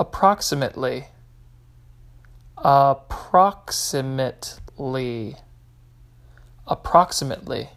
approximately approximately approximately